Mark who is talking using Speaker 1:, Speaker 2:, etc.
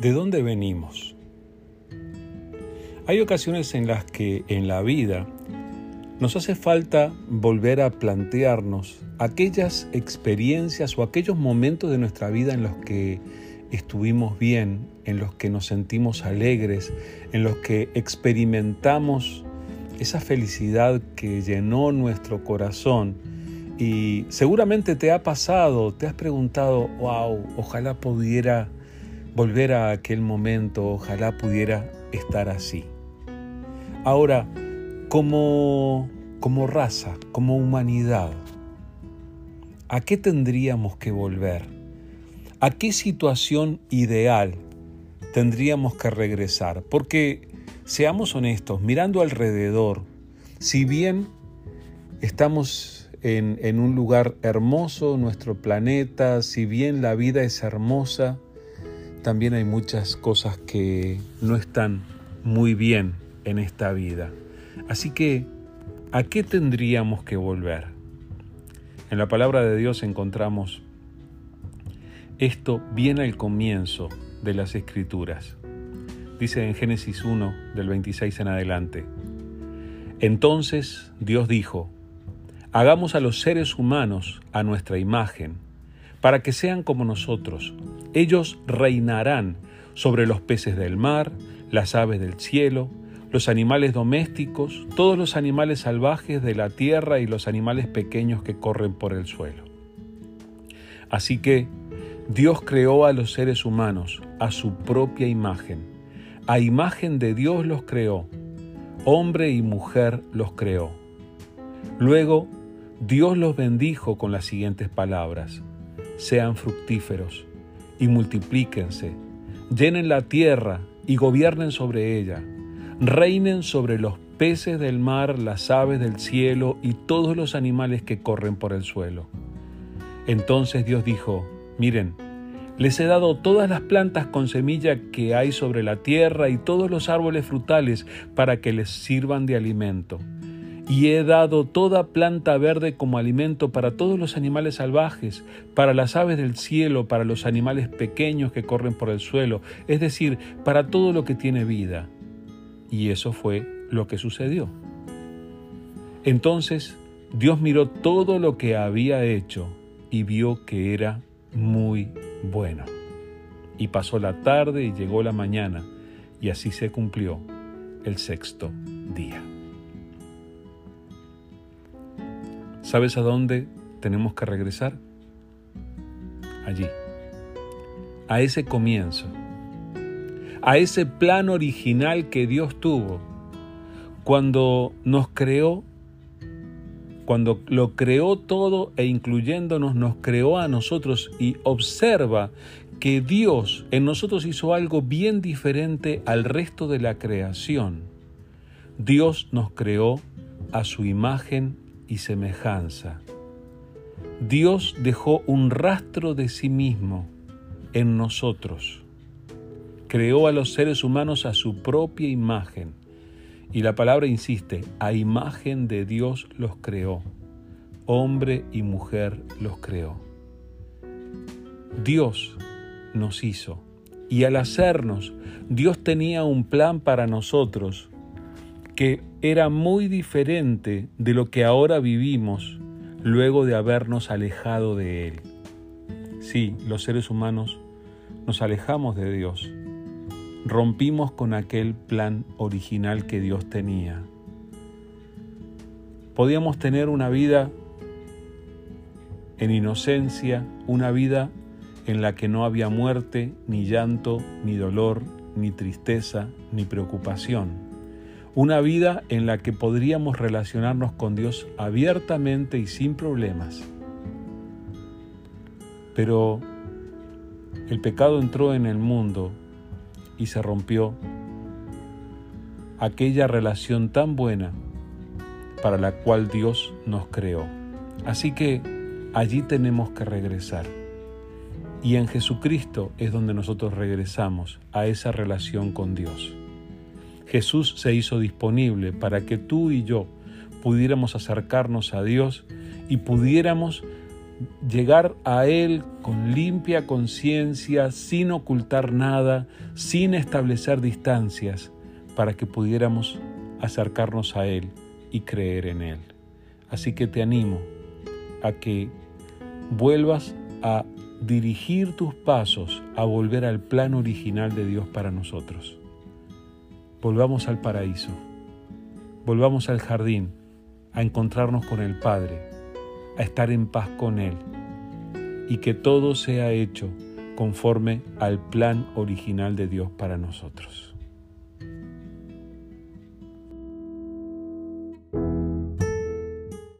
Speaker 1: ¿De dónde venimos? Hay ocasiones en las que en la vida nos hace falta volver a plantearnos aquellas experiencias o aquellos momentos de nuestra vida en los que estuvimos bien, en los que nos sentimos alegres, en los que experimentamos esa felicidad que llenó nuestro corazón. Y seguramente te ha pasado, te has preguntado, wow, ojalá pudiera volver a aquel momento, ojalá pudiera estar así. Ahora, como, como raza, como humanidad, ¿a qué tendríamos que volver? ¿A qué situación ideal tendríamos que regresar? Porque, seamos honestos, mirando alrededor, si bien estamos en, en un lugar hermoso, nuestro planeta, si bien la vida es hermosa, también hay muchas cosas que no están muy bien en esta vida. Así que, ¿a qué tendríamos que volver? En la palabra de Dios encontramos esto bien al comienzo de las Escrituras. Dice en Génesis 1, del 26 en adelante. Entonces Dios dijo, hagamos a los seres humanos a nuestra imagen para que sean como nosotros. Ellos reinarán sobre los peces del mar, las aves del cielo, los animales domésticos, todos los animales salvajes de la tierra y los animales pequeños que corren por el suelo. Así que Dios creó a los seres humanos a su propia imagen. A imagen de Dios los creó. Hombre y mujer los creó. Luego Dios los bendijo con las siguientes palabras sean fructíferos y multiplíquense, llenen la tierra y gobiernen sobre ella, reinen sobre los peces del mar, las aves del cielo y todos los animales que corren por el suelo. Entonces Dios dijo, miren, les he dado todas las plantas con semilla que hay sobre la tierra y todos los árboles frutales para que les sirvan de alimento y he dado toda planta verde como alimento para todos los animales salvajes, para las aves del cielo, para los animales pequeños que corren por el suelo, es decir, para todo lo que tiene vida. Y eso fue lo que sucedió. Entonces Dios miró todo lo que había hecho y vio que era muy bueno. Y pasó la tarde y llegó la mañana, y así se cumplió el sexto día. ¿Sabes a dónde tenemos que regresar? Allí, a ese comienzo, a ese plan original que Dios tuvo cuando nos creó, cuando lo creó todo e incluyéndonos, nos creó a nosotros y observa que Dios en nosotros hizo algo bien diferente al resto de la creación. Dios nos creó a su imagen y semejanza. Dios dejó un rastro de sí mismo en nosotros. Creó a los seres humanos a su propia imagen. Y la palabra insiste, a imagen de Dios los creó. Hombre y mujer los creó. Dios nos hizo. Y al hacernos, Dios tenía un plan para nosotros que era muy diferente de lo que ahora vivimos luego de habernos alejado de Él. Sí, los seres humanos nos alejamos de Dios, rompimos con aquel plan original que Dios tenía. Podíamos tener una vida en inocencia, una vida en la que no había muerte, ni llanto, ni dolor, ni tristeza, ni preocupación una vida en la que podríamos relacionarnos con Dios abiertamente y sin problemas. Pero el pecado entró en el mundo y se rompió aquella relación tan buena para la cual Dios nos creó. Así que allí tenemos que regresar. Y en Jesucristo es donde nosotros regresamos a esa relación con Dios. Jesús se hizo disponible para que tú y yo pudiéramos acercarnos a Dios y pudiéramos llegar a Él con limpia conciencia, sin ocultar nada, sin establecer distancias, para que pudiéramos acercarnos a Él y creer en Él. Así que te animo a que vuelvas a dirigir tus pasos a volver al plan original de Dios para nosotros. Volvamos al paraíso, volvamos al jardín, a encontrarnos con el Padre, a estar en paz con Él y que todo sea hecho conforme al plan original de Dios para nosotros.